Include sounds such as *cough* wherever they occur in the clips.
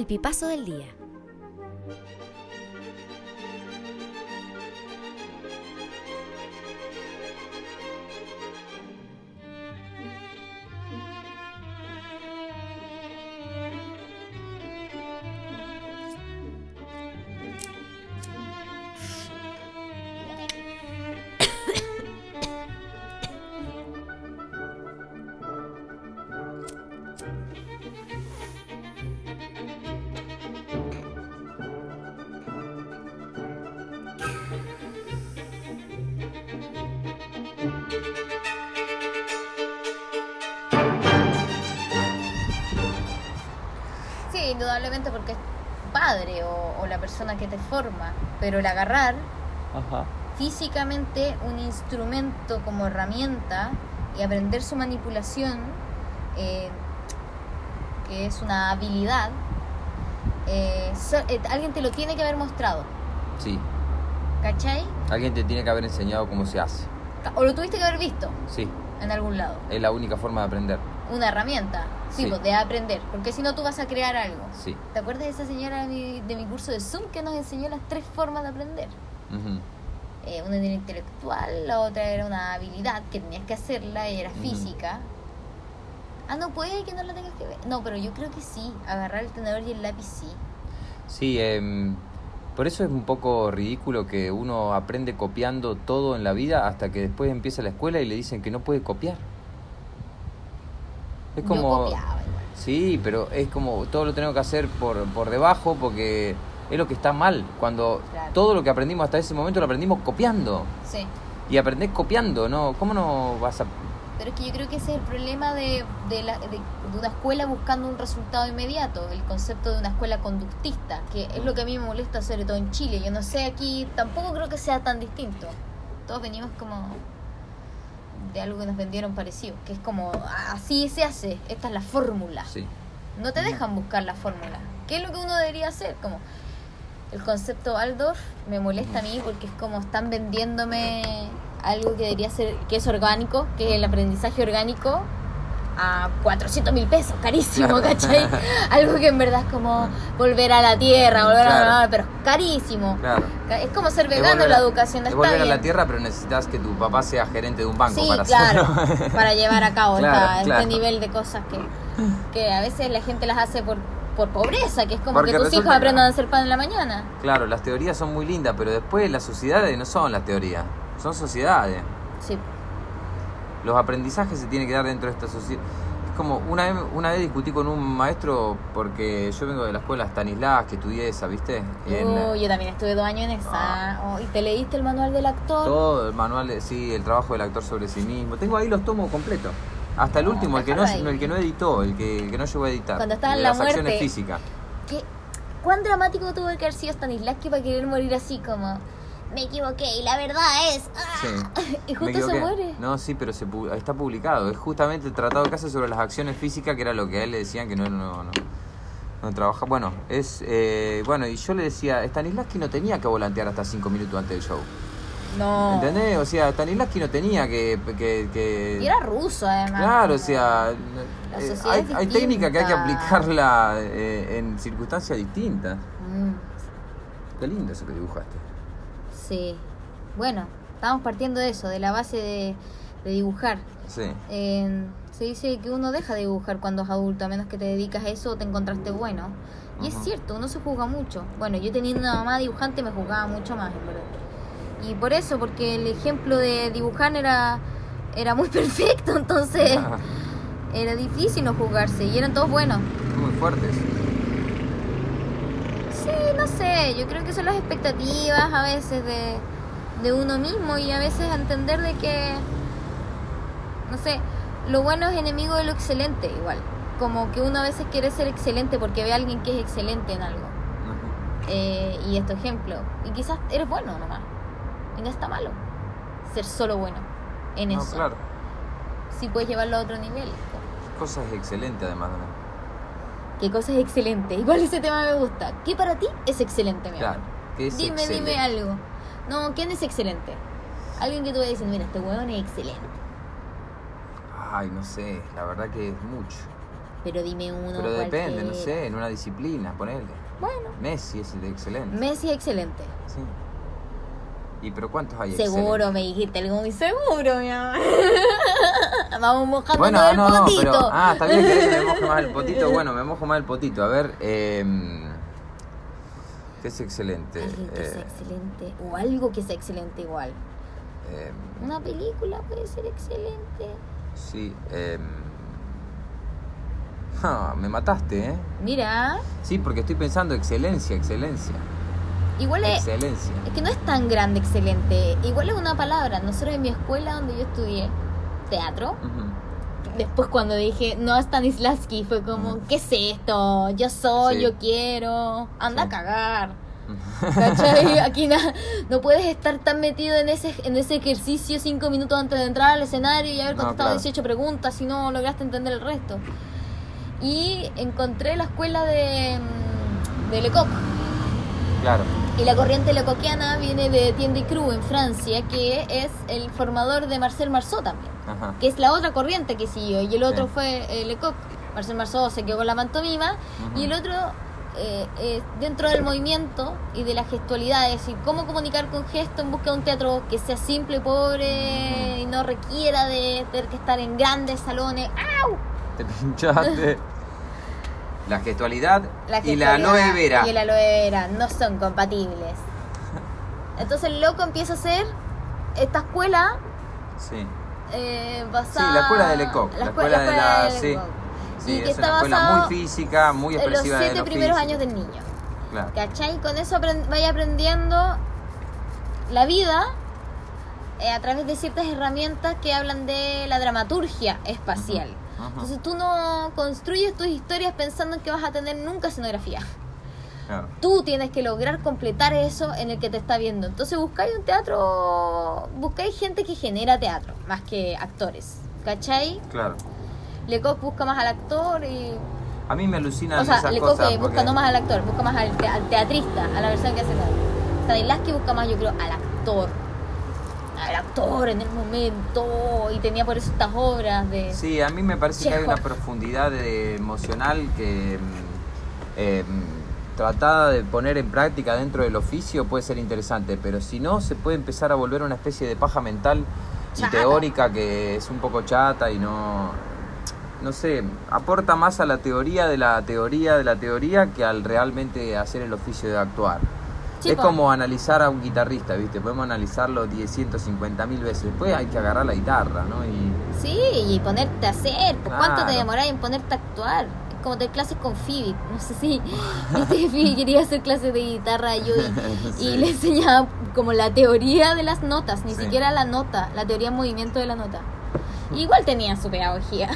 el pipazo del día. Forma, pero el agarrar Ajá. físicamente un instrumento como herramienta y aprender su manipulación, eh, que es una habilidad, eh, so- eh, alguien te lo tiene que haber mostrado, Sí. ¿cachai? Alguien te tiene que haber enseñado cómo se hace. O lo tuviste que haber visto Sí. en algún lado. Es la única forma de aprender. Una herramienta, sí, Sí. pues, de aprender, porque si no tú vas a crear algo. Sí. ¿Te acuerdas de esa señora de mi, de mi curso de Zoom que nos enseñó las tres formas de aprender? Eh, una era intelectual, la otra era una habilidad que tenías que hacerla y era física. Ah, no puede que no la tengas que ver. No, pero yo creo que sí. Agarrar el tenedor y el lápiz sí. Sí, em, por eso es un poco ridículo que uno aprende copiando todo en la vida hasta que después empieza la escuela y le dicen que no puede copiar. Es como... Sí, pero es como todo lo tenemos que hacer por, por debajo porque es lo que está mal. Cuando Claro. todo lo que aprendimos hasta ese momento lo aprendimos copiando. Sí. Y aprendés copiando, ¿no? ¿Cómo no vas a...? Pero es que yo creo que ese es el problema de, de, la- de- de una escuela buscando un resultado inmediato, el concepto de una escuela conductista, que es lo que a mí me molesta sobre todo en Chile. Yo no sé aquí, tampoco creo que sea tan distinto. Todos venimos como de algo que nos vendieron parecido, que es como, "Ah, así se hace, esta es la fórmula. Sí. No te dejan buscar la fórmula. ¿Qué es lo que uno debería hacer? Como el concepto Waldorf me molesta a mí porque es como están vendiéndome algo que debería ser, que es orgánico, que es el aprendizaje orgánico a 400 mil pesos, carísimo, Claro. ¿cachai? *laughs* Algo que en verdad es como volver a la tierra, volver Claro. a la pero es carísimo. Claro. Es como ser vegano la educación, es volver a la tierra, pero necesitas que tu papá sea gerente de un banco Sí, para claro, hacerlo. *laughs* para llevar a cabo *laughs* esta- este nivel de cosas que, que a veces la gente las hace por, por pobreza, que es como Porque que tus hijos aprendan a hacer pan en la mañana. Claro, las teorías son muy lindas, pero después las sociedades no son las teorías, son sociedades. Sí, Los aprendizajes se tienen que dar dentro de esta sociedad. Es como una vez, una vez discutí con un maestro porque yo vengo de la escuela Stanislas, que estudié esa, ¿viste? En, yo también estuve dos años en esa. Oh, ¿Y te leíste el manual del actor? Todo el manual, de- sí, el trabajo del actor sobre sí mismo. Tengo ahí los tomos completos. Hasta el No, último, el que no, ahí. el que no editó, el que, el que no llegó a editar. Cuando estaba en de la las acciones físicas. ¿Qué? ¿Cuán dramático tuvo que haber sido Stanislavski para querer morir así como... Me equivoqué y la verdad es... ah"? Sí. *laughs* Y justo se muere. No, sí, pero se pu- está publicado. Es justamente el tratado de casa sobre las acciones físicas, que era lo que a él le decían que no, no, no, no trabaja. Bueno, es eh, bueno y yo le decía, Stanislavski no tenía que volantear hasta cinco minutos antes del show. No. ¿Entendés? O sea, Stanislavski no tenía que... que, que- Y era ruso además. Claro, o sea, La eh, hay, es hay técnicas que hay que aplicarla eh, en circunstancias distintas. Mm, Qué lindo eso que dibujaste. Bueno, estamos partiendo de eso, de la base de, de dibujar. Sí. Eh, se dice que uno deja de dibujar cuando es adulto, a menos que te dedicas a eso o te encontraste bueno. Y es cierto, uno se juzga mucho. Bueno, yo teniendo una mamá dibujante me juzgaba mucho más. Y por eso, porque el ejemplo de dibujar era, era muy *laughs* perfecto, entonces *laughs* era difícil no juzgarse. Y eran todos buenos. Muy fuertes. Sé, yo creo que son las expectativas a veces de, de uno mismo y a veces entender de que, no sé, lo bueno es enemigo de lo excelente igual. Como que uno a veces quiere ser excelente porque ve a alguien que es excelente en algo. Eh, y esto ejemplo. Y quizás eres bueno nomás. Y no está malo ser solo bueno en No, eso. claro. Si puedes llevarlo a otro nivel. Cosas excelentes además. ¿no? ¿Qué cosa es excelente? *laughs* Igual ese tema me gusta. ¿Qué para ti es excelente, mi amor? Claro. que es Dime, excelente. dime algo. No, ¿quién es excelente? Alguien que tú dices, mira, este huevón es excelente. Ay, no sé, la verdad que es mucho. Pero dime uno. Pero depende, no sé, en una disciplina, ponele. Bueno, Messi es el excelente. Messi es excelente. Sí. ¿Y pero cuántos hay Seguro, excelentes? me dijiste algo muy seguro, mi amor. *laughs* Vamos mojando Bueno, ah, el no, no, potito. pero. Ah, está bien que me moje más el *laughs* potito. Bueno, me mojo más el potito. A ver, eh, ¿qué es excelente? Algo que sea Eh, excelente. O algo que sea excelente igual. eh, Una película puede ser excelente. sí, eh, ah, me mataste, ¿eh? Mira, Sí, porque estoy pensando excelencia, excelencia. Igual es, Excelencia. es que no es tan grande excelente. Igual es una palabra. Nosotros en mi escuela donde yo estudié teatro, después cuando dije no a Stanislavski fue como. ¿qué es esto? Yo soy, Sí. yo quiero, anda Sí. a cagar. ¿Cachai? *laughs* Aquí na- no puedes estar tan metido en ese, en ese ejercicio cinco minutos antes de entrar al escenario y haber No, contestado claro. 18 preguntas si no lograste entender el resto. Y encontré la escuela de, mm, de Lecoq. Claro. Y la corriente lecoquiana viene de Tiende Cru en Francia, que es el formador de Marcel Marceau también Ajá. que es la otra corriente que siguió, y el otro Sí. fue eh, Lecoq. Marcel Marceau se quedó con la pantomima, y el otro, eh, eh, dentro del movimiento y de la gestualidad, es decir, cómo comunicar con gesto en busca de un teatro que sea simple, pobre, y no requiera de tener que estar en grandes salones. ¡Au! Te *laughs* pinchaste. La gestualidad, La y la aloe vera. Y el aloe vera no son compatibles. Entonces el loco empieza a hacer esta escuela Sí. eh, Sí, la escuela de Lecoq. La, escuela de la. de Sí. Lecoq. Sí, Y que es una está escuela basado muy física, muy en los expresiva de siete lo primeros físico. años del niño. Claro. ¿Cachai? Con eso aprend- vaya aprendiendo la vida eh, a través de ciertas herramientas que hablan de la dramaturgia espacial. Entonces tú no construyes tus historias pensando en que vas a tener nunca escenografía. Claro. Tú tienes que lograr completar eso en el que te está viendo. Entonces buscáis un teatro, buscáis gente que genera teatro, más que actores. ¿Cachai? Claro. Lecoq busca más al actor y A mí me alucinan O sea, esas Lecoq cosas. eh, busca porque- no más al actor, busca más al, te- al teatrista, a la persona que hace teatro. Stanislavski busca más, yo creo, al actor. Al actor en el momento. Y tenía por eso estas obras de. Sí, a mí me parece que hay una profundidad de- emocional que eh, mm, tratada de poner en práctica dentro del oficio puede ser interesante, pero si no se puede empezar a volver una especie de paja mental y Chata. teórica que es un poco chata y no no sé, aporta más a la teoría de la teoría de la teoría que al realmente hacer el oficio de actuar. Es como analizar a un guitarrista, ¿viste? Podemos analizarlo 10, 150 mil veces. Después hay que agarrar la guitarra, ¿no? Y Sí, y ponerte a hacer. ¿Por ¿Cuánto te Claro. demoráis en ponerte a actuar? Es como tener clases con Phoebe. No sé si *laughs* viste Phoebe quería hacer clases de guitarra yo y, *laughs* y le enseñaba como la teoría de las notas, ni Sí. siquiera la nota, la teoría en movimiento de la nota. *laughs* Igual tenía su pedagogía.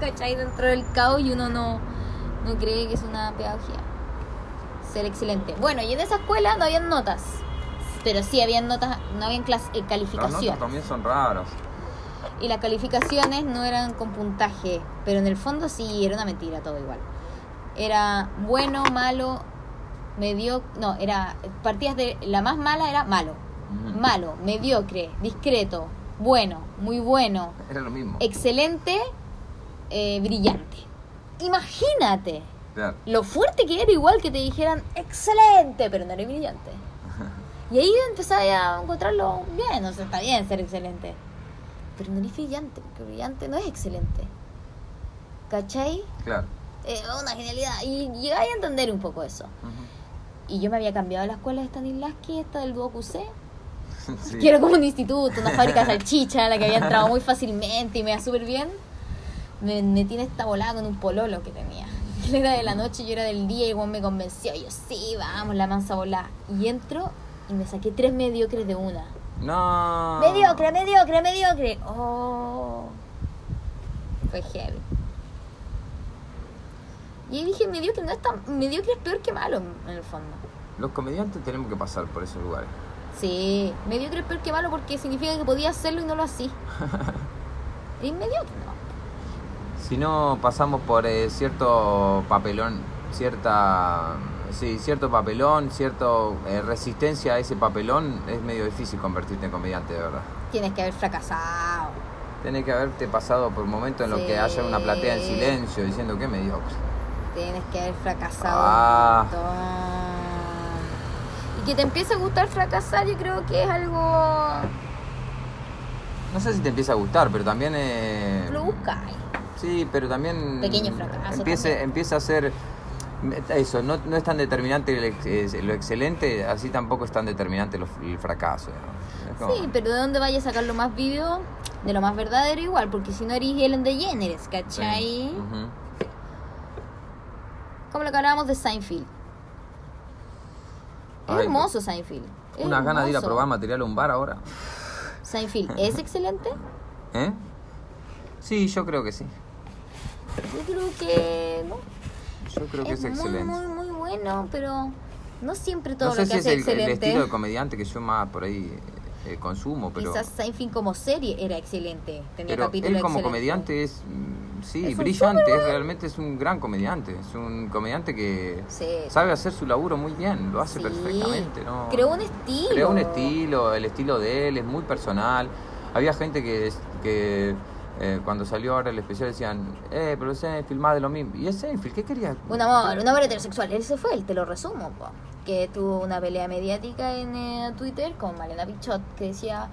¿Cachai? Dentro del caos y uno no, no cree que es una pedagogía. Ser excelente. Bueno, y en esa escuela no habían notas. Pero sí habían notas, no habían clas- eh, las calificaciones. notas también son raras. Y las calificaciones no eran con puntaje, pero en el fondo sí era una mentira todo igual. Era bueno, malo, medio, no, era partidas de la más mala era malo, malo, mediocre, discreto, bueno, muy bueno, Era lo mismo. excelente, eh, brillante. Imagínate Claro. lo fuerte que era igual que te dijeran excelente, pero no eres brillante. *laughs* Y ahí empecé a encontrarlo bien, o sea, está bien ser excelente. Pero no eres brillante, porque brillante no es excelente. ¿Cachai? Claro. Es una genialidad. Y llegué a entender un poco eso. Ujú. Y yo me había cambiado de la escuela de Stanislavski, esta del Duo QC, *laughs* Sí. que era como un instituto, una fábrica de salchicha, a la que había entrado muy fácilmente y me iba súper bien. Me metí en esta volada con un pololo que tenía. Él *laughs* era de la noche y yo era del día y igual me convenció. Y yo, sí, vamos, la mansa volada. Y entro y me saqué tres mediocres de una. No. Mediocre, mediocre, mediocre. Oh. Fue heavy. Y ahí dije, mediocre no es tan. Mediocre es peor que malo, en el fondo. Los comediantes tenemos que pasar por esos lugares. Sí, mediocre es peor que malo porque significa que podía hacerlo y no lo hacía. *laughs* y mediocre, no. Si no pasamos por eh, cierto papelón, cierta. Sí, cierto papelón, cierto eh, resistencia a ese papelón, es medio difícil convertirte en comediante, de verdad. Tienes que haber fracasado. Tenés que haberte pasado por un momento en lo que haya una platea en Sí. silencio diciendo que mediocre. Tienes que haber fracasado Ah. un. Y que te empiece a gustar fracasar, yo creo que es algo. No sé si te empieza a gustar, pero también... Eh, Lo buscáis. Sí, pero también... Pequeño fracaso también. empieza a ser... Eso, no, no es tan determinante el lo excelente, así tampoco es tan determinante lo- el fracaso. ¿no? Es como- Sí, pero ¿de dónde vaya a sacar lo más vídeo? De lo más verdadero igual, porque si no eres Ellen DeGeneres, Sí. ¿cachai? Ujú. Como lo que hablábamos de Seinfeld. Es hermoso Seinfeld. es Unas ganas de ir a probar material a un bar ahora. Seinfeld es excelente. ¿Eh? Sí, yo creo que sí. Yo creo que no. Yo creo que es, muy, excelente. muy, muy bueno, pero no siempre todo no sé lo si que es hace el, el excelente. estilo de comediante que yo más por ahí eh, consumo, pero, Quizás Seinfeld como serie era excelente. Tenía pero capítulos él como excelentes. comediante es, mm, sí, Es brillante, es, realmente es un gran comediante. Es un comediante que Sí. sabe hacer su laburo muy bien, lo hace Sí. perfectamente. ¿no? Creó un estilo. Creó un estilo, el estilo de él es muy personal. Había gente que, que eh, cuando salió ahora el especial decían, eh, pero Seinfeld más de lo mismo. ¿Y es Seinfeld? ¿Qué quería? Un amor, un amor heterosexual. Él se fue, él te lo resumo, po. que tuvo una pelea mediática en eh, Twitter con Malena Pichot que decía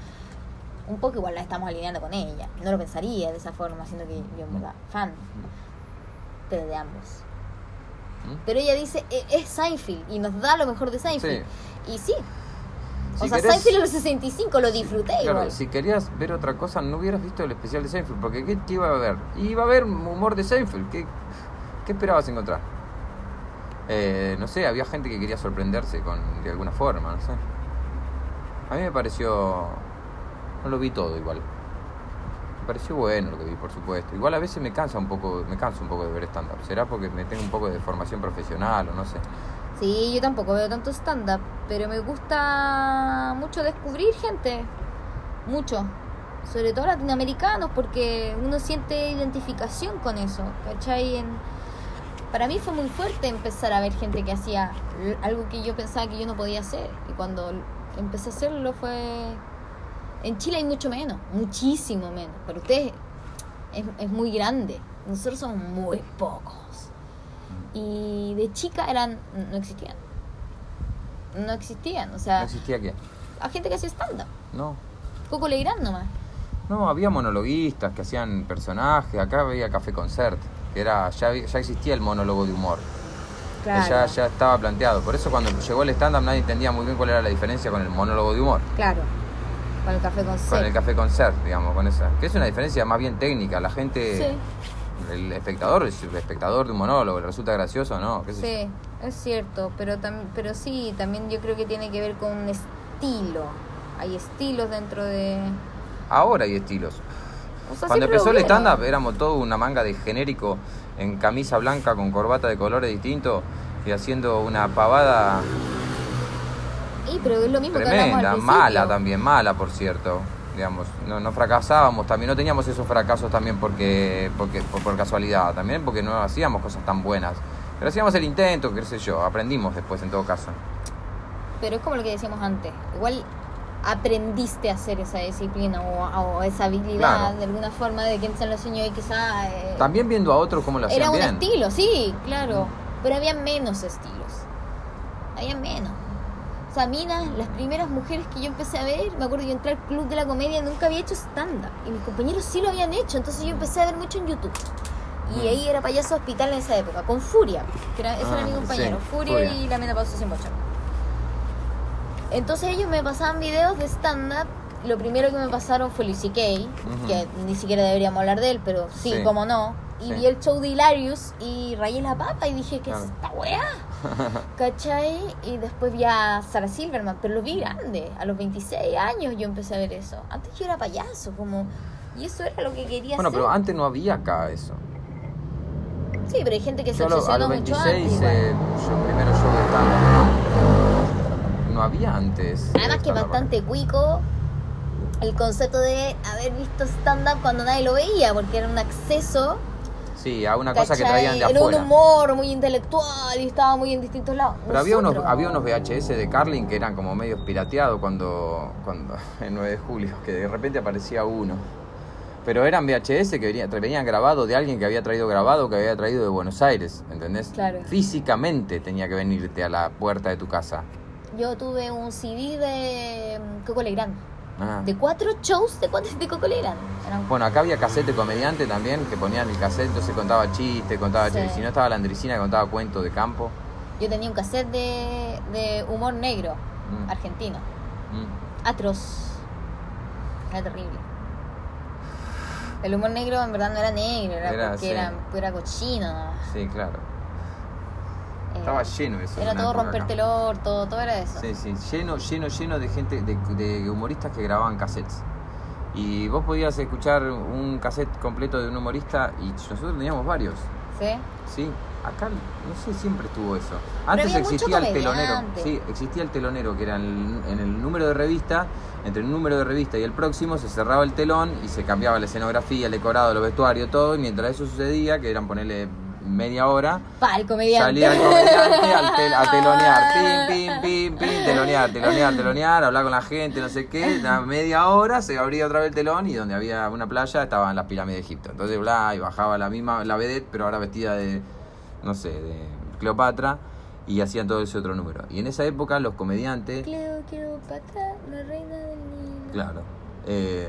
un poco igual la estamos alineando con ella. No lo pensaría de esa forma, siendo que yo en verdad fan, pero de ambos. ¿Mm? Pero ella dice, "E- es Seinfeld y nos da lo mejor de Seinfeld. Y sí. O Si sea, querés- Seinfeld en los 65 lo disfruté Claro, igual. si querías ver otra cosa, no hubieras visto el especial de Seinfeld, porque ¿qué, qué iba a haber? Iba a haber humor de Seinfeld, ¿qué, qué esperabas encontrar? Eh, no sé, había gente que quería sorprenderse con, de alguna forma, no sé. A mí me pareció... No lo vi todo igual. Me pareció bueno lo que vi, por supuesto. Igual a veces me cansa un poco, me canso un poco de ver stand-up. ¿Será porque me tengo un poco de formación profesional o no sé? Sí, yo tampoco veo tanto stand-up, pero me gusta mucho descubrir gente. Mucho. Sobre todo latinoamericanos, porque uno siente identificación con eso. Para mí fue muy fuerte empezar a ver gente que hacía algo que yo pensaba que yo no podía hacer. Y cuando empecé a hacerlo fue... En Chile hay mucho menos, muchísimo menos. Pero ustedes es, es muy grande. Nosotros somos muy pocos. Y de chica eran. no existían. No existían. O ¿No sea, existía qué? a gente que hacía stand-up. No. Coco Legrand nomás. No, había monologuistas que hacían personajes. Acá había Café Concert. Que era, ya, ya existía el monólogo de humor. que Ya, ya estaba planteado. Por eso cuando llegó el stand-up nadie entendía muy bien cuál era la diferencia con el monólogo de humor. Claro. Con el café con Con el Café Concert, digamos, con esa. Que es una diferencia más bien técnica. La gente, Sí, el espectador, es el espectador de un monólogo. ¿Le resulta gracioso o no? ¿Qué sé yo? sí, es cierto. Pero, tam- pero sí, también yo creo que tiene que ver con un estilo. Hay estilos dentro de. Ahora hay estilos. O sea, Cuando empezó el stand-up éramos todo una manga de genérico en camisa blanca con corbata de colores distintos y haciendo una pavada Y, pero es lo mismo que tremenda, al principio. mala también, mala por cierto. Digamos, no, no fracasábamos también, no teníamos esos fracasos también porque, porque por, por casualidad, también porque no hacíamos cosas tan buenas. Pero hacíamos el intento, qué sé yo, aprendimos después en todo caso. Pero es como lo que decíamos antes. Igual aprendiste a hacer esa disciplina o, o esa habilidad Claro. de alguna forma de que se lo enseñó y quizá eh, También viendo a otros cómo lo hacían era un bien. estilo, sí, claro. Pero había menos estilos. Había menos. O sea, Mina, las primeras mujeres que yo empecé a ver, me acuerdo yo entré al club de la comedia nunca había hecho stand-up. Y mis compañeros sí lo habían hecho, entonces yo empecé a ver mucho en YouTube. Y Mm. ahí era payaso hospital en esa época, con Furia, que era, ese Ah, era mi compañero, sí, Furia, Furia. y la menopausia sin bochorno. Entonces ellos me pasaban videos de stand-up. Lo primero que me pasaron fue Luis C.K., Ujú. que ni siquiera deberíamos hablar de él, pero sí, Sí. como no. Y Sí. vi el show de Hilarious y rayé la papa y dije, ¿qué es esta weá? *laughs* ¿Cachai? Y después vi a Sarah Silverman, pero lo vi grande. A los 26 años yo empecé a ver eso. Antes yo era payaso, como... Y eso era lo que quería Bueno, hacer. pero antes no había acá eso. Sí, pero hay gente que se Yo a lo- a obsesionó los mucho 26 antes. hice igual. yo primero de stand-up. No había antes. Además que bastante cuico el concepto de haber visto stand-up cuando nadie lo veía, porque era un acceso. Sí, a una cosa que traían de Era un afuera. humor muy intelectual y estaba muy en distintos lados. Pero había unos, había unos VHS de Carlin que eran como medios pirateados cuando, cuando *laughs* en 9 de julio, que de repente aparecía uno. Pero eran VHS que venían, venían grabados de alguien que había traído grabado, que había traído de Buenos Aires, ¿entendés? Claro. Físicamente tenía que venirte a la puerta de tu casa. Yo tuve un CD de mm, Coco Legrand. Ah. De cuatro shows de, cuatro- de Coco Legrand. Eran- Bueno, acá había cassette de comediante también, que ponían el cassette, entonces contaba chistes, contaba Sí. chistes. Si no estaba la Andresina, contaba cuentos de campo. Yo tenía un cassette de, de humor negro, Mm. argentino. Mm. Atroz. Era terrible. El humor negro en verdad no era negro, era, Era, porque sí. era, era cochino. Sí, claro. Estaba lleno eso. en Era todo romperte el acá. orto, todo era eso. Sí, sí, lleno, lleno, lleno de gente, de, de humoristas que grababan cassettes. Y vos podías escuchar un cassette completo de un humorista y nosotros teníamos varios. ¿Sí? Sí, acá no sé, siempre estuvo eso. Antes existía el telonero. Sí, existía el telonero, que era el- en el número de revista, entre el número de revista y el próximo se cerraba el telón y se cambiaba la escenografía, el decorado, los vestuarios, todo. Y mientras eso sucedía, que eran ponerle media hora, Pa, el comediante. Salía el comediante al tel- a telonear, *laughs* pim, pim, pim, pim, telonear, telonear, telonear, hablar con la gente, no sé qué, media hora se abría otra vez el telón y donde había una playa estaban las pirámides de Egipto. Entonces, bla, y bajaba la misma, la vedette, pero ahora vestida de, no sé, de Cleopatra y hacían todo ese otro número. Y en esa época los comediantes, Cleo, Cleopatra, la reina del Nilo. claro, eh,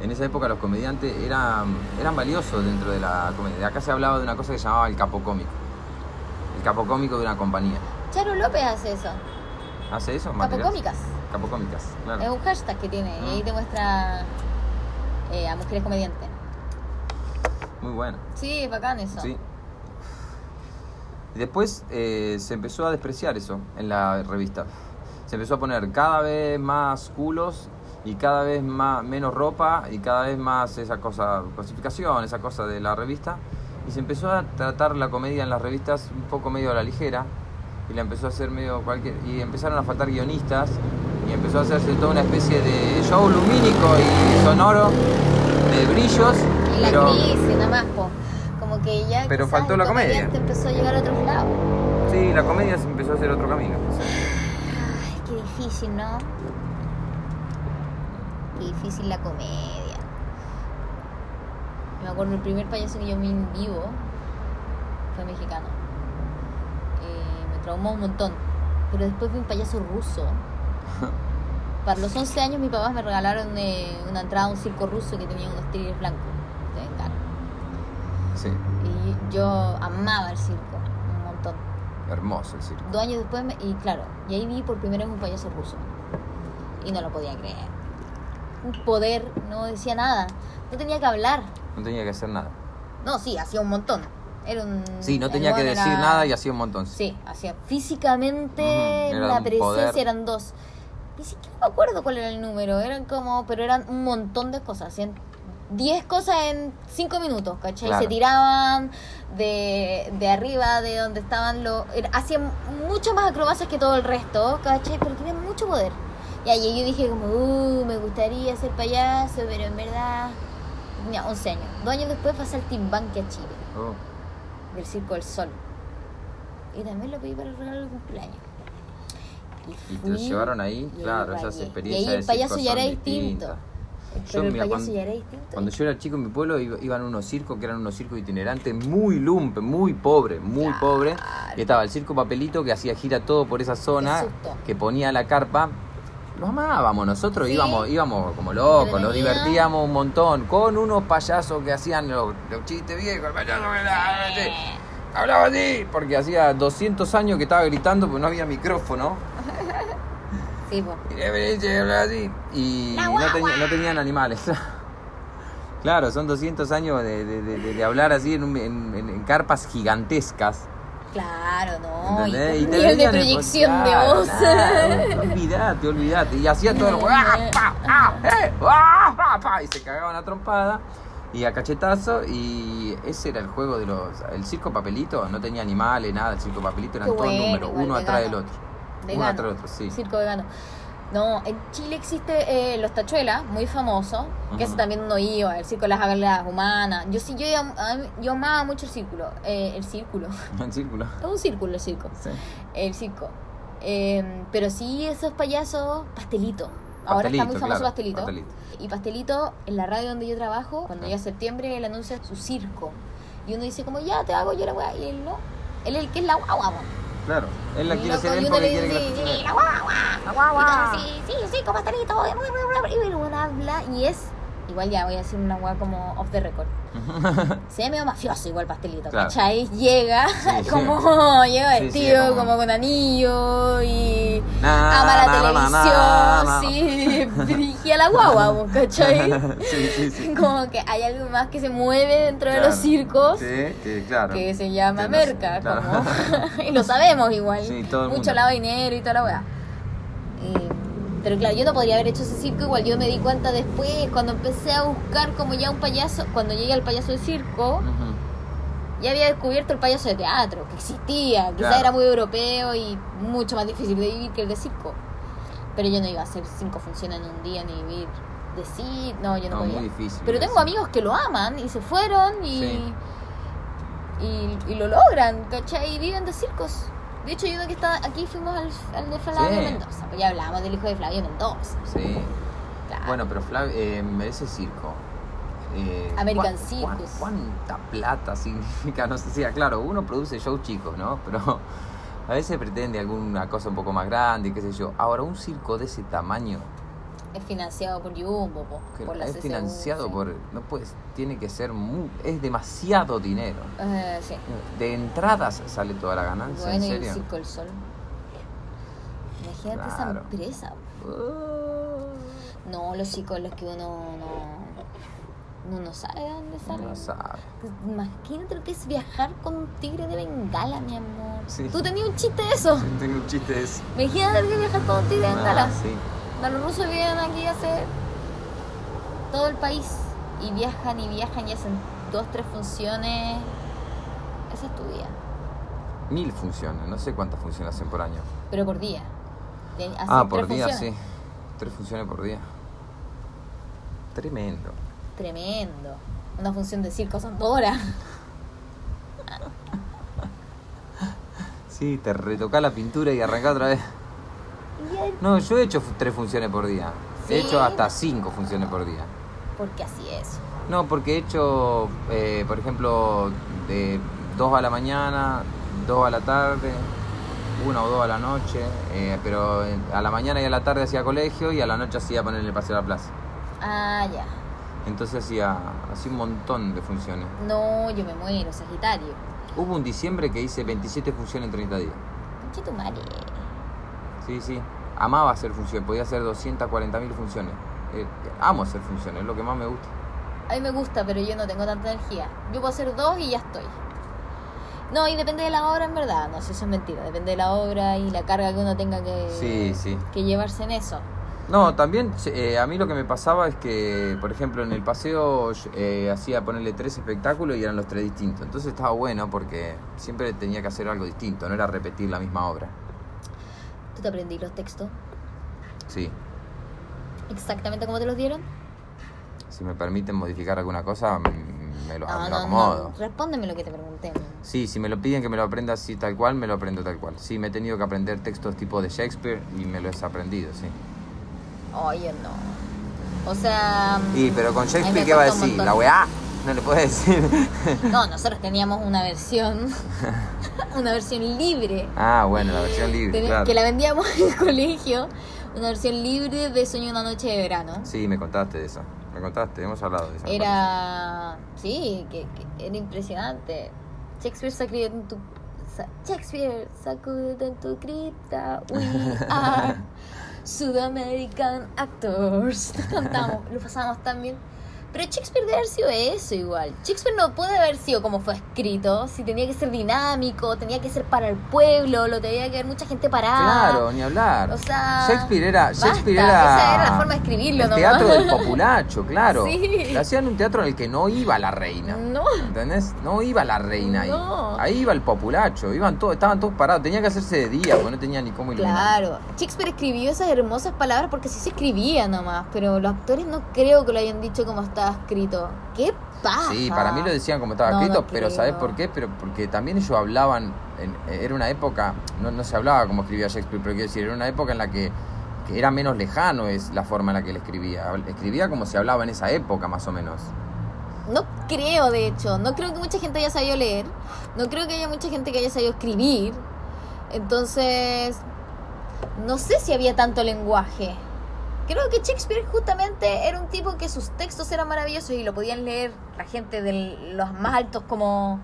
en esa época los comediantes eran, eran valiosos dentro de la comedia. Acá se hablaba de una cosa que se llamaba el capo cómico. El capo cómico de una compañía. Charo López hace eso. ¿Hace eso? material? Capocómicas. Capocómicas, claro. Es un hashtag que tiene. Y ahí Mm. te muestra eh, a mujeres comediantes. Muy bueno. Sí, es bacán eso. Sí. Después eh, se empezó a despreciar eso en la revista. Se empezó a poner cada vez más culos y cada vez más, menos ropa y cada vez más esa cosa, cosificación, esa cosa de la revista. Y se empezó a tratar la comedia en las revistas un poco medio a la ligera y la empezó a hacer medio cualquier... Y empezaron a faltar guionistas y empezó a hacerse toda una especie de show lumínico y sonoro de brillos. Y la pero... crisis, nada más, po. Como que ya. Pero quizás faltó la comedia. empezó a llegar a otros lados. Sí, la comedia se empezó a hacer otro camino. Ay, qué difícil, ¿no? Qué difícil la comedia. Me acuerdo el primer payaso que yo vi en vivo fue mexicano. Eh, me traumó un montón. Pero después vi un payaso ruso. *laughs* Para los 11 años, mis papás me regalaron eh, una entrada a un circo ruso que tenía unos tigres blancos. de. Sí, Y yo amaba el circo, un montón. hermoso el circo. Dos años después, me- y claro, y ahí vi por primera vez un payaso ruso. Y no lo podía creer. Un poder, no decía nada. No tenía que hablar. No tenía que hacer nada. No, sí, hacía un montón. Era un. Sí, no tenía que decir era- nada y hacía un montón. Sí, hacía. Físicamente, la presencia poder. eran dos. Ni siquiera me acuerdo cuál era el número. Eran como. Pero eran un montón de cosas. Hacían 10 cosas en 5 minutos, ¿cachai? Claro. Se tiraban de, de arriba, de donde estaban los. Hacían mucho más acrobacias que todo el resto, ¿cachai? Pero tenían mucho poder. Y ahí yo dije, como, uh, me gustaría ser payaso, pero en verdad. Tenía 11 años. Dos años después pasé al Timbanque a Chile Oh, del Circo del Sol. Y también lo pedí para el regalo de cumpleaños. y te lo fui llevaron ahí, y claro, esas experiencias. Y ahí el payaso ya era distinto. Yo, mira, cuando-. Cuando yo era chico en mi pueblo iba- iban unos circos que eran unos circos itinerantes muy lumpen, muy pobres, muy Claro. pobres. Y estaba el circo Papelito que hacía gira todo por esa zona, que ponía la carpa. Lo amábamos, nosotros Sí. íbamos, íbamos como locos, nos divertíamos un montón con unos payasos que hacían los, los chistes viejos, el payaso que hablaba así, porque hacía 200 años que estaba gritando porque no había micrófono. *laughs* Sí, po. Y no, guagua. tenía- no tenían animales. *laughs* claro, son 200 años de, de- de- de- de hablar así en- en- en carpas gigantescas. Claro, no. Y nivel de proyección de voz. claro, olvidate, olvidate. Y hacía todo el juego. ¡ah, pa, eh, ah, pa, pa! Y se cagaban a trompada. Y a cachetazo. Y ese era el juego de los. El circo papelito no tenía animales, nada. El circo papelito eran todos números, uno atrás del otro. Uno atrás del otro, sí. Circo vegano. No, en Chile existe eh, los tachuelas, muy famosos, que Ujú. eso también no iba, el circo de las águilas humanas. Yo sí, yo, iba- yo amaba mucho el círculo, eh, el círculo. *laughs* En círculo. Es un círculo el circo. Sí. El circo. Eh, pero sí, esos payasos, pastelitos. Ahora está Pastelito, muy famoso claro, Pastelito. Pastelito. Y Pastelito, en la radio donde yo trabajo, cuando Ah. llega septiembre, él anuncia su circo. Y uno dice como, ya, te hago yo la weá. Y él no. Él es el que es la guagua. Claro. Él la Y quiere hacer y él porque quiere que la él. la guagua. La guagua. Y sí, sí, sí, Pastelito. Y habla y es... Igual ya voy a decir una weá como off the record. *laughs* Se ve medio mafioso igual pastelito, Claro. ¿cachai? Llega Sí, *laughs* como llega Sí, sí, vestido como- como... con anillo y Na, ama la na, televisión, na. sí, *laughs* dirigía la guagua, vos, ¿cachai? sí, sí, sí. Como que hay algo más que se mueve dentro de los circos Sí, que claro. que se llama merca, como y lo sabemos igual. Sí, todo el Mucho mundo. lado de dinero y toda la weá. Y- pero claro, yo no podría haber hecho ese circo igual. Yo me di cuenta después, cuando empecé a buscar como ya un payaso, cuando llegué al payaso de circo, ya había descubierto el payaso de teatro, que existía, quizás Claro. era muy europeo y mucho más difícil de vivir que el de circo. Pero yo no iba a hacer cinco funciones en un día ni vivir de sí, no, yo no, No, podía. muy difícil. Pero tengo amigos que lo aman y se fueron y, Sí. y, y lo logran, ¿cachai? Y viven de circos. De hecho, yo que está aquí fuimos al, al de Flavio Sí. Mendoza, pues ya hablábamos del hijo de Flavio Mendoza. Sí. Claro. Bueno, pero Flavio, eh, ese circo. eh, American ¿cuán- cuán- Circus. ¿Cuánta plata significa? *laughs* No sé, sí, claro, uno produce shows chicos, ¿no? Pero a veces pretende alguna cosa un poco más grande, qué sé yo. Ahora, un circo de ese tamaño, Es financiado por Jumbo, po, que por la es CCU, financiado sí. por. No puedes, tiene que ser muy. Es demasiado dinero. Eh, sí. De entradas sale toda la ganancia, Bueno, ¿en y el serio? Circo del Sol. Imagínate esa Claro. empresa. Uh, No, los chicos, los que uno no, no sabe de dónde salen. no sabe. Imagínate lo que es viajar con un tigre de bengala, mi amor. Sí. ¿Tú tenías un chiste de eso? Tengo un chiste de eso. Imagínate que viajar con un tigre de bengala. Ah, sí. Los rusos vienen aquí a hacer todo el país y viajan y viajan y hacen dos, tres funciones. Esa es tu vida, Mil funciones, no sé cuántas funciones hacen por año. pero por día. Hacen Ah, por día, funciones. sí. Tres funciones por día. Tremendo. Tremendo. Una función de circo son dos horas. *laughs* Sí, te retoca la pintura y arranca otra vez. No, yo he hecho tres funciones por día. He hecho hasta cinco funciones por día. Porque así es. No, porque he hecho, eh, por ejemplo, de dos a la mañana, dos a la tarde, una o dos a la noche, eh, pero a la mañana y a la tarde hacía colegio y a la noche hacía ponerle el paseo a la plaza. Ah, ya. Entonces hacía, hacía un montón de funciones. No, yo me muero, Sagitario. Hubo un diciembre que hice 27 funciones en 30 días. Conche tu madre. Sí, sí. Amaba hacer funciones, podía hacer 240 mil funciones. Eh, amo hacer funciones, es lo que más me gusta. A mí me gusta, pero yo no tengo tanta energía. Yo puedo hacer dos y ya estoy. No, y depende de la obra en verdad. No sé, eso es mentira. Depende de la obra y la carga que uno tenga que, Sí, sí. que llevarse en eso. No, también eh, a mí lo que me pasaba es que, por ejemplo, en el paseo eh, hacía ponerle tres espectáculos y eran los tres distintos. Entonces estaba bueno porque siempre tenía que hacer algo distinto, no era repetir la misma obra. ¿Tú te aprendí los textos Sí, exactamente como te los dieron? si me permiten modificar alguna cosa, me lo, No, me lo no, acomodo. no. Respóndeme lo que te pregunté. Sí, si me lo piden que me lo aprenda así tal cual, me lo aprendo tal cual. Sí, me he tenido que aprender textos tipo de Shakespeare y me lo he aprendido, sí. Oye, no. O sea... Y pero con Shakespeare, ¿qué va a decir? La weá, no le puedes decir. No, nosotros teníamos una versión, *laughs* una versión libre, ah, bueno, la versión libre, claro. que la vendíamos en el *laughs* colegio, una versión libre de Sueño una noche de verano. Sí, me contaste de eso. Me contaste, hemos hablado de eso. Era, sí, que, que era impresionante. Shakespeare sacude en tu, Shakespeare sacude en tu cripta. We are *laughs* Sudamerican actors. Cantamos, lo pasamos tan bien. Pero Shakespeare debe haber sido eso igual. Shakespeare no puede haber sido como fue escrito. Si tenía que ser dinámico, tenía que ser para el pueblo, lo tenía que ver mucha gente parada. Claro, ni hablar. O sea, Shakespeare era. basta, Shakespeare era. esa era la forma de escribirlo El teatro del *laughs* populacho, claro. Sí. Le hacían un teatro en el que no iba la reina. No. ¿Entendés? No iba la reina ahí. No. Ahí iba el populacho. Iban todos, estaban todos parados. Tenía que hacerse de día, porque no tenía ni cómo iluminar. Claro, Shakespeare escribió esas hermosas palabras porque sí se escribía nomás, pero los actores no creo que lo hayan dicho como estaba escrito. ¿Qué pasa? Sí, para mí lo decían como estaba No, escrito, no pero. ¿sabes por qué? Pero porque también ellos hablaban, en- era una época, no, no se hablaba como escribía Shakespeare, pero quiero decir, era una época en la que, que era menos lejano es la forma en la que él escribía. Escribía como se hablaba en esa época, más o menos. No creo, de hecho, no creo que mucha gente haya sabido leer, no creo que haya mucha gente que haya sabido escribir, entonces no sé si había tanto lenguaje. Creo que Shakespeare justamente era un tipo que sus textos eran maravillosos y lo podían leer la gente de los más altos como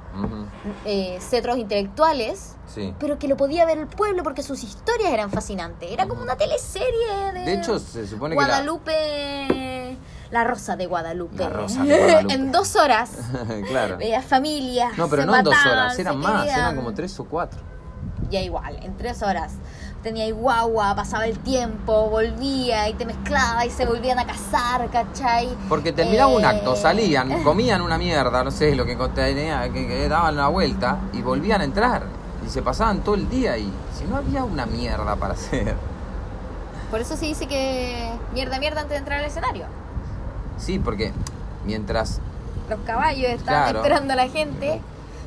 eh, cetros intelectuales, Sí. pero que lo podía ver el pueblo porque sus historias eran fascinantes. Era como una teleserie de, De hecho, se supone que la- Guadalupe, la rosa de Guadalupe. La Rosa de *laughs* Guadalupe. en dos horas. *laughs* claro. Veía familias. No, pero se no en dos horas, eran más, querían. eran como tres o cuatro. Ya igual, en tres horas. Tenía ahí guagua, pasaba el tiempo, volvía y te mezclaba y se volvían a casar, ¿cachai? Porque terminaba un Eh, acto, salían, *laughs* comían una mierda, no sé, lo que contenía, que, que daban la vuelta y volvían a entrar. Y se pasaban todo el día y si no había una mierda para hacer. Por eso se dice que mierda, mierda antes de entrar al escenario. Sí, porque mientras Los caballos estaban Claro. esperando a la gente,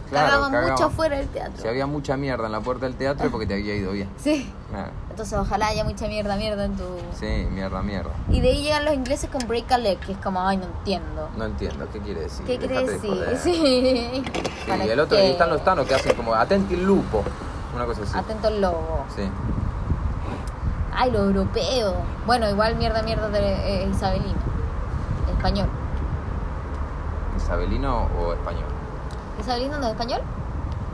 Claro, cagaban cagaban. mucho afuera del teatro. si había mucha mierda en la puerta del teatro es porque te había ido bien. Sí. Claro. Entonces ojalá haya mucha mierda, mierda en tu... Sí, mierda, mierda. Y de ahí llegan los ingleses con break a leg, que es como, ay, no entiendo. No entiendo, ¿qué quiere decir? ¿Qué quiere de decir? Sí. Sí, ¿Para y el otro, qué? y están los tanos que hacen como atenti el lupo, una cosa así. Atento al lobo. Sí. Ay, lo europeo. Bueno, igual mierda, mierda de eh, isabelino. Español. ¿Isabelino o español? ¿Isabelino no es español?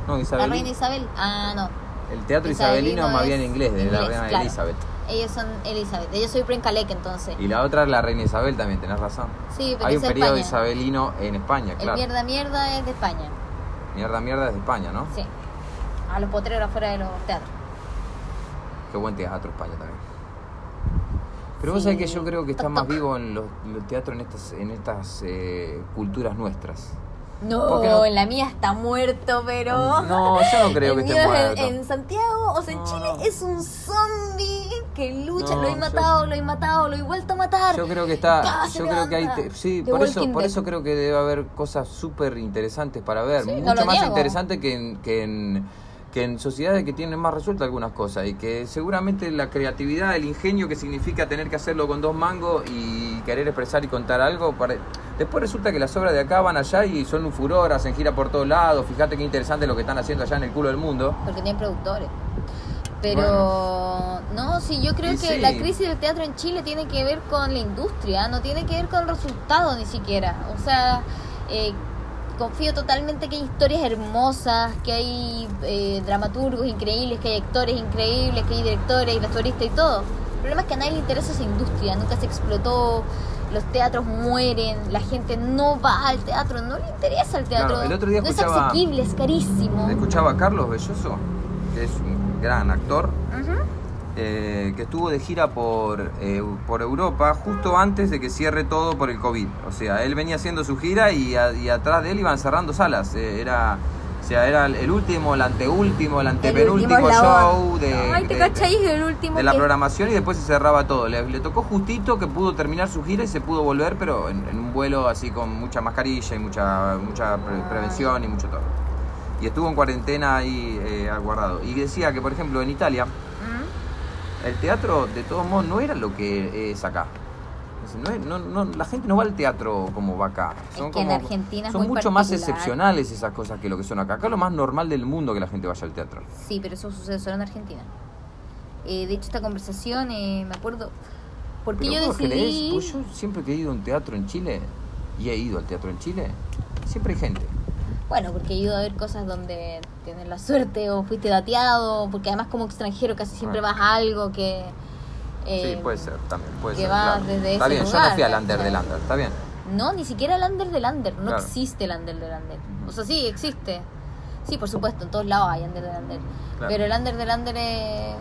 No, La Isabelino. reina Isabel. Ah, no. El teatro Isabelino isabelino más bien inglés, de la reina claro. Elizabeth. Ellos son Elizabeth. Yo soy Brencalec entonces. Y la otra es la reina Isabel también, tenés razón. Sí, pero Hay un periodo España. isabelino en España, El claro. mierda, mierda es de España. Mierda, mierda es de España, ¿no? Sí. A los potreros afuera de los teatros. Qué buen teatro España también. Pero vos sabés que yo creo que está Toc, más toc. vivo en los, los teatros en estas, en estas eh, culturas nuestras. No, ¿Por qué no? en la mía está muerto, pero. No, yo no creo *laughs* que esté es muerto. En, en Santiago, o sea, en No, Chile no. es un zombie que lucha. Lo he yo- matado, lo he matado, lo he vuelto a matar. Yo creo que está, yo creo que hay, te- sí, The por eso, por Dead. eso creo que debe haber cosas súper interesantes para ver, Sí, mucho más interesante que en, que en que en sociedades que tienen más resueltas algunas cosas y que seguramente la creatividad, el ingenio que significa tener que hacerlo con dos mangos y querer expresar y contar algo, para... después resulta que las obras de acá van allá y son un furor, hacen gira por todos lados, fíjate qué interesante lo que están haciendo allá en el culo del mundo. Porque tienen productores. Pero no, sí, yo creo Y que sí. la crisis del teatro en Chile tiene que ver con la industria, no tiene que ver con el resultado ni siquiera. O sea, eh, confío totalmente que hay historias hermosas, que hay eh, dramaturgos increíbles, que hay actores increíbles, que hay directores y vestuaristas y todo. El problema es que a nadie le interesa esa industria, nunca se explotó, los teatros mueren, la gente no va al teatro, no le interesa el teatro. Claro, el otro día no escuchaba- es asequible, es carísimo. Escuchaba a Carlos Belloso, que es un gran actor, Ujú. Eh, que estuvo de gira por, eh, por Europa justo antes de que cierre todo por el COVID. O sea, él venía haciendo su gira y, a- y atrás de él iban cerrando salas. Eh, era, o sea, era el último, el anteúltimo, el antepenúltimo show de, ¿te de- de- el último de la que- programación y después se cerraba todo. Le, le tocó justito que pudo terminar su gira y se pudo volver, pero en, en un vuelo así con mucha mascarilla y mucha, mucha pre- prevención y mucho todo. Y estuvo en cuarentena ahí eh, guardado. Y decía que, por ejemplo, en Italia. El teatro de todos modos no era lo que es acá. No no- no- la gente no va al teatro como va acá. Es que en Argentina son mucho más excepcionales esas cosas que lo que son acá. Acá es lo más normal del mundo que la gente vaya al teatro. Sí, pero eso sucede solo en Argentina. Eh, de hecho, esta conversación, eh, me acuerdo, porque Pero yo decidí... pues yo siempre que he ido a un teatro en Chile, y he ido al teatro en Chile, siempre hay gente. Bueno, porque he ido a ver cosas donde tienes la suerte o fuiste dateado, porque además como extranjero casi siempre vas a algo que... eh, sí, puede ser, también, puede que ser. va claro. desde está ese bien, yo no fui al under del under, está bien. No, ni siquiera el under del under. No Claro. existe el under del under. O sea, sí, existe. Sí, por supuesto, en todos lados hay under del under. Claro. Pero el under del under es,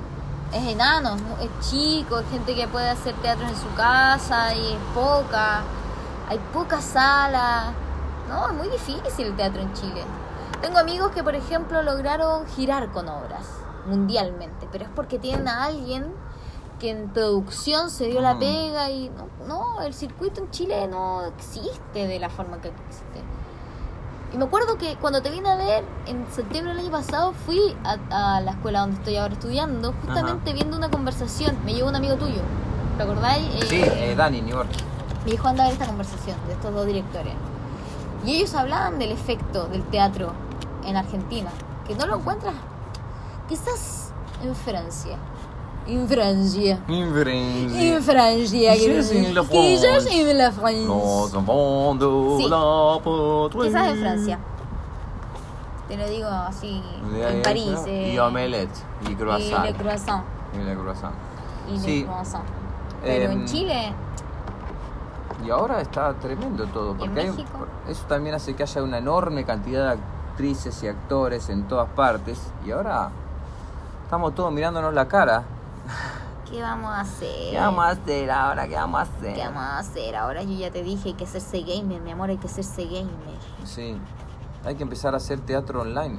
es enano, es chico, es gente que puede hacer teatro en su casa y es poca. Hay pocas salas. No, es muy difícil el teatro en Chile. Tengo amigos que, por ejemplo, lograron girar con obras mundialmente, pero es porque tienen a alguien que en producción se dio la pega y no, no, el circuito en Chile no existe de la forma que existe. Y me acuerdo que cuando te vine a ver en septiembre del año pasado fui a, a la escuela donde estoy ahora estudiando, justamente viendo una conversación. Me llevó un amigo tuyo. ¿Te acordáis? Sí, Eh, eh, Dani New York. me dijo anda a ver esta conversación de estos dos directores. Y ellos hablaban del efecto del teatro en Argentina, que no lo encuentras quizás en Francia. En Francia. En Francia. Quizás en la Quizás en la enfants de Sí. la patrie. Quizás en Francia. Te lo digo así, en París. eh, Y omelette. Y y croissant. le croissant. Y le croissant. Y Sí. le croissant. Pero en Em, Chile, Y ahora está tremendo todo. ¿Y en Porque hay- eso también hace que haya una enorme cantidad de actrices y actores en todas partes. Y ahora estamos todos mirándonos la cara. ¿qué vamos a hacer? ¿Qué vamos a hacer ahora? ¿Qué vamos a hacer? ¿Qué vamos a hacer? Ahora yo ya te dije, hay que hacerse gamer, mi amor, hay que hacerse gamer. Sí. Hay que empezar a hacer teatro online.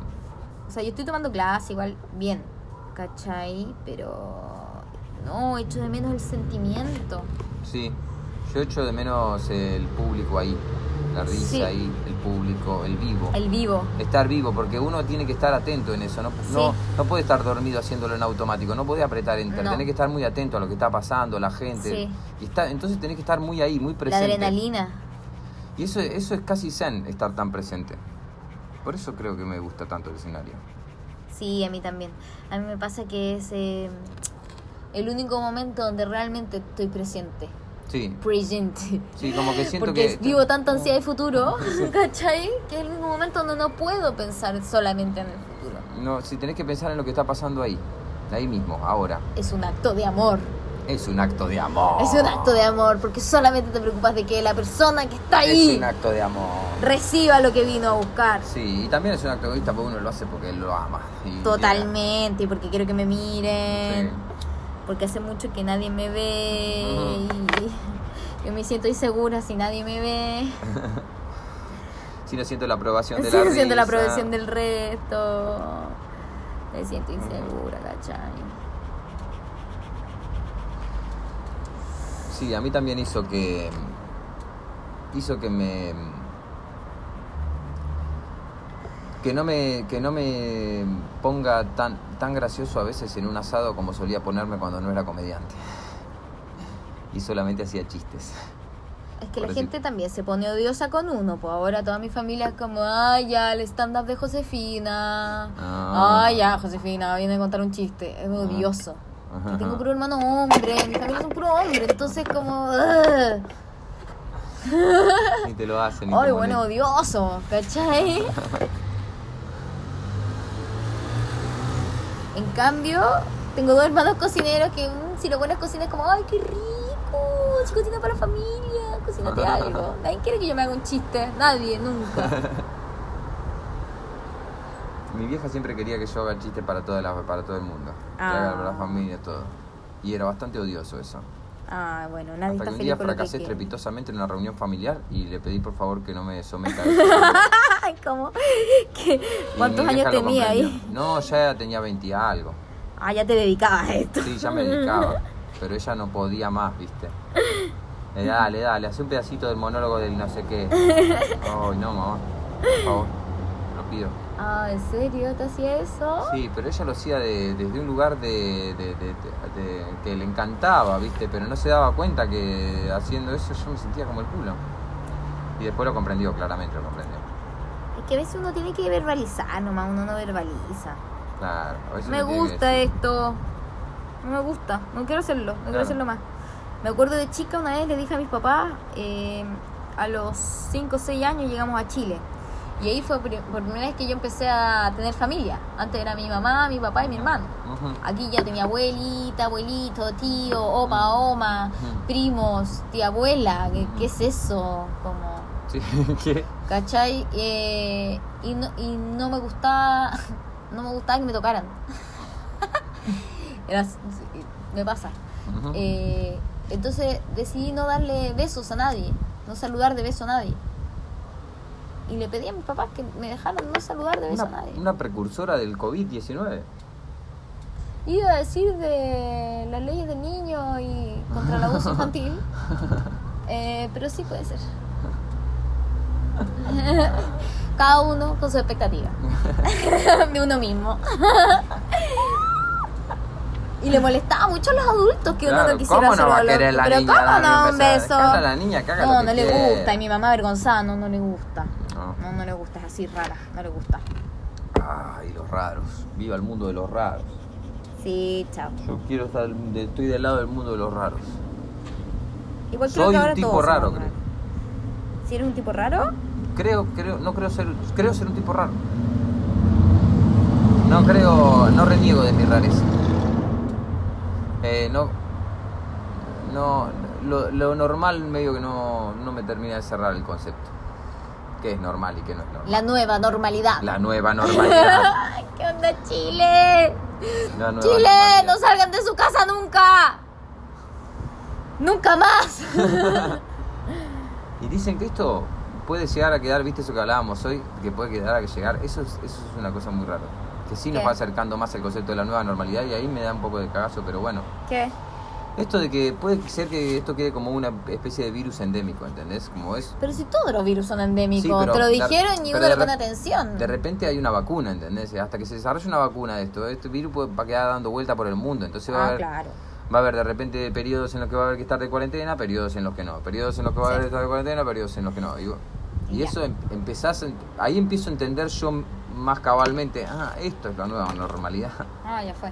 O sea, yo estoy tomando clase igual bien, ¿cachai? Pero no, echo de menos el sentimiento. Sí. Yo echo de menos el público ahí. La risa Sí. ahí, el público, el vivo. El vivo. estar vivo, porque uno tiene que estar atento en eso, no, no, no puede estar dormido haciéndolo en automático, no puede apretar enter, No. tenés que estar muy atento a lo que está pasando, la gente. Sí. Y está, entonces tenés que estar muy ahí, muy La presente. adrenalina. Y eso, eso es casi zen, estar tan presente. Por eso creo que me gusta tanto el escenario. Sí, a mí también. A mí me pasa que es eh, el único momento donde realmente estoy presente. Sí, Presente. sí, como que siento Porque que... vivo tanta ansiedad de futuro, *laughs* ¿cachai? Que es el único momento donde no puedo pensar solamente en el futuro. No, si tenés que pensar en lo que está pasando ahí, ahí mismo, ahora. Es un acto de amor. Es un acto de amor. Es un acto de amor, porque solamente te preocupas de que la persona que está ahí Es un acto de amor. reciba lo que vino a buscar. Sí, y también es un acto egoísta porque uno lo hace porque lo ama. y- Totalmente, porque quiero que me Sí. Porque hace mucho que nadie me ve y yo me siento insegura si nadie me ve. *laughs* Si no siento la aprobación de Sí, la siento la aprobación del resto. Me siento insegura, ¿cachai? Sí, a mí también hizo que. hizo que me. Que no me. que no me ponga tan, tan gracioso a veces en un asado como solía ponerme cuando no era comediante. Y solamente hacía chistes. Es que Por la decir- gente también se pone odiosa con uno, pues ahora toda mi familia es como, ay, ya, el stand-up de Josefina. Ah. Ay, ya, Josefina, viene a contar un chiste. Es odioso. Ajá, Yo tengo ajá. puro hermano hombre, mi familia es un puro hombre, entonces como... ugh. Ni te lo hacen. Ay, bueno, odioso, ¿cachai? *laughs* cambio, tengo dos hermanos cocineros que si lo pones cocina es como, ay, qué rico, si cocina para la familia, cocínate algo. *laughs* Nadie quiere que yo me haga un chiste, nadie, nunca. Mi vieja siempre quería que yo haga chistes para, toda la, para todo el mundo. Ah. para la familia, todo. Y era bastante odioso eso. Ah, bueno, nadie Hasta está que un feliz día con lo que fracasé quiere. estrepitosamente en una reunión familiar y le pedí por favor que no me someta a *laughs* eso. Ay, ¿cómo? *laughs* ¿Qué? Y ¿Cuántos mi años vieja lo tenía comprendió. ahí? No, ya tenía 20 y algo. Ah, ya te dedicabas a esto. Sí, ya me dedicaba. *laughs* pero ella no podía más, ¿viste? Eh, dale, dale, hace un pedacito del monólogo del no sé qué. Ay, no, mamá. Por favor, Ah, ¿en serio te hacía eso? Sí, pero ella lo hacía de- desde un lugar de, de- que le encantaba, ¿viste? Pero no se daba cuenta que haciendo eso yo me sentía como el culo. Y después lo comprendió, claramente lo comprendió. Es que a veces uno tiene que verbalizar nomás, uno no verbaliza. Claro, a veces Me gusta esto. No me gusta. No quiero hacerlo. No quiero hacerlo más. Me acuerdo de chica una vez le dije a mis papás, eh, a los 5 o 6 años llegamos a Chile. Y ahí fue por primera vez que yo empecé a tener familia. Antes era mi mamá, mi papá y mi hermano. Aquí ya tenía abuelita, abuelito, tío, oma, Ujú. primos, tía abuela. ¿Qué, qué es eso? Como... Sí, *laughs* ¿qué? ¿Cachai? Eh, y, no, y no me gustaba *laughs* no me gustaba que me tocaran. *laughs* Era, me pasa. Eh, entonces decidí no darle besos a nadie, no saludar de beso a nadie. Y le pedí a mis papás que me dejaran no saludar de beso a nadie. una precursora del COVID-19. Iba a decir de las leyes del niño y contra el abuso *laughs* infantil, eh, pero sí puede ser. *laughs* Cada uno con su expectativa *laughs* de uno mismo. Y le molestaba mucho a los adultos que uno no quisiera ¿Cómo no va a querer la Pero niña ¿cómo no? Un beso? a la niña no, no le gusta. Y mi mamá avergonzada, no, no le gusta. No. No, no le gusta, es así rara, no le gusta. Ay, los raros. Viva el mundo de los raros. Sí, chao. Yo quiero estar, de- estoy del lado del mundo de los raros. Igual creo Soy que un ahora tipo todos raro, creo. ¿Si eres un tipo raro? Creo, creo, no creo ser, creo ser un tipo raro. No creo, no reniego de mi rareza. Eh, no, no, lo, lo normal medio que no, no me termina de cerrar el concepto. ¿Qué es normal y qué no es normal? La nueva normalidad. La nueva normalidad. *laughs* ¿Qué onda Chile? Chile, no salgan de su casa nunca. Nunca más. *laughs* Y dicen que esto puede llegar a quedar, viste eso que hablábamos hoy, que puede quedar a llegar, eso es, eso es una cosa muy rara. Que sí nos ¿Qué? va acercando más al concepto de la nueva normalidad y ahí me da un poco de cagazo, pero bueno. ¿Qué? Esto de que puede ser que esto quede como una especie de virus endémico, ¿entendés? Como es... Pero si todos los virus son endémicos, Sí, te lo dijeron y uno le pone atención. De repente hay una vacuna, ¿entendés? Hasta que se desarrolle una vacuna de esto, este virus puede- va a quedar dando vuelta por el mundo. Entonces va a ah, haber, claro. va a haber de repente periodos en los que va a haber que estar de cuarentena, periodos en los que no. Periodos en los que va a haber que estar de cuarentena, periodos en los que no. Y, eso em- empezás, a ahí empiezo a entender yo más cabalmente, ah, esto es la nueva normalidad. Ah, ya fue.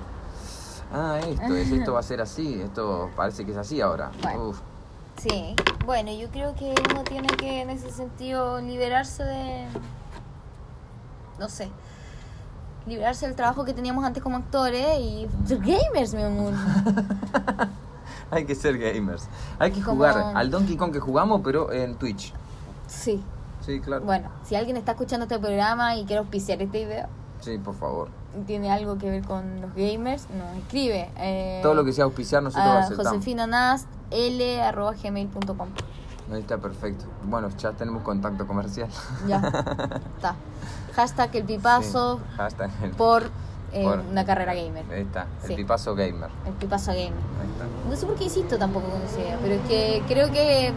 Ah, esto es, esto va a *laughs* ser así, esto parece que es así ahora. Bueno. Uf. Sí. Bueno, yo creo que uno tiene que en ese sentido liberarse de... No sé. Liberarse del trabajo que teníamos antes como actores y ser gamers, mi amor. *laughs* Hay que ser gamers. Hay que Como- jugar al Donkey Kong que jugamos, pero en Twitch. Sí. Sí, claro. Bueno, si alguien está escuchando este programa y quiere auspiciar este video Sí, por favor. Tiene algo que ver con los gamers, nos escribe. Eh, Todo lo que sea auspiciar nosotros lo aceptamos. Josefina Nast, l arroba gmail.com. Ahí está perfecto. Bueno, ya tenemos contacto comercial. Ya, *laughs* está. Hashtag el pipazo Sí, hashtag el- por, eh, por- una carrera gamer. Ahí está, el Sí. pipazo gamer. El pipazo gamer. Ahí está. No sé por qué insisto tampoco con esa idea, pero es que creo que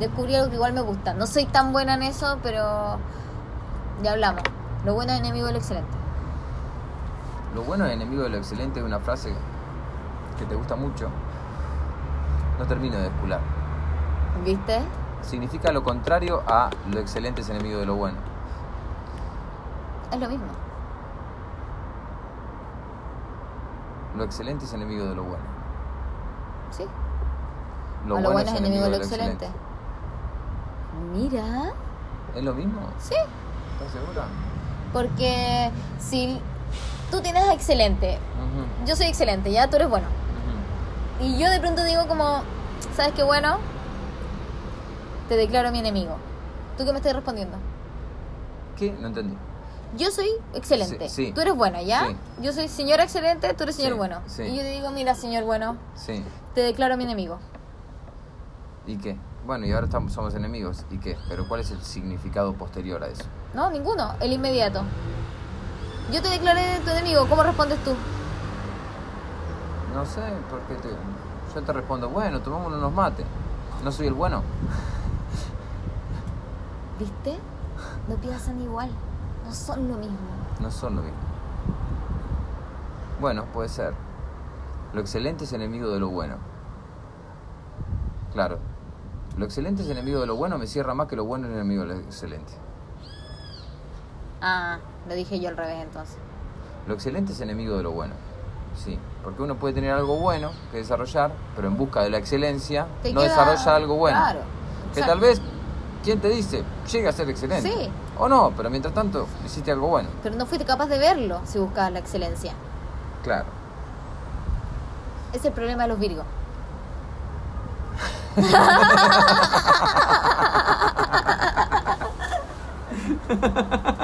descubrí algo que igual me gusta. No soy tan buena en eso, pero ya hablamos. Lo bueno es enemigo de lo excelente. Lo bueno es enemigo de lo excelente es una frase que te gusta mucho. No termino de descular. ¿Viste? Significa lo contrario a lo excelente es enemigo de lo bueno. Es lo mismo. Lo excelente es enemigo de lo bueno. Sí. Lo, A lo bueno es enemigo de lo excelente. Mira. ¿Es lo mismo? Sí. ¿Estás segura? Porque si tú tienes excelente, yo soy excelente, ya tú eres bueno. Y yo de pronto digo como, ¿sabes qué bueno? Te declaro mi enemigo. ¿Tú qué me estás respondiendo? ¿Qué? No entendí. Yo soy excelente. Sí, sí. Tú eres buena, ¿ya? Sí. Yo soy señora excelente, tú eres señor bueno. sí. Y yo te digo, mira, señor bueno, Sí. te declaro mi enemigo. ¿Y qué? Bueno, y ahora estamos, somos enemigos. ¿Y qué? Pero ¿cuál es el significado posterior a eso? No, ninguno, el inmediato. Yo te declaré tu enemigo, ¿cómo respondes tú? No sé, porque te, yo te respondo, bueno, tomamos unos mates. No soy el bueno. ¿Viste? No piensan igual, no son lo mismo. No son lo mismo. Bueno, puede ser. Lo excelente es enemigo de lo bueno. Claro. Lo excelente es enemigo de lo bueno me cierra más que lo bueno es enemigo de lo excelente. Ah, lo dije yo al revés entonces. Lo excelente es enemigo de lo bueno. Sí, porque uno puede tener algo bueno que desarrollar, pero en busca de la excelencia Te no queda- desarrolla algo bueno. Claro. Que tal vez, ¿quién te dice? Llega a ser excelente. Sí. O no, pero mientras tanto hiciste algo bueno. Pero no fuiste capaz de verlo si buscabas la excelencia. Claro. Es el problema de los virgos. *laughs*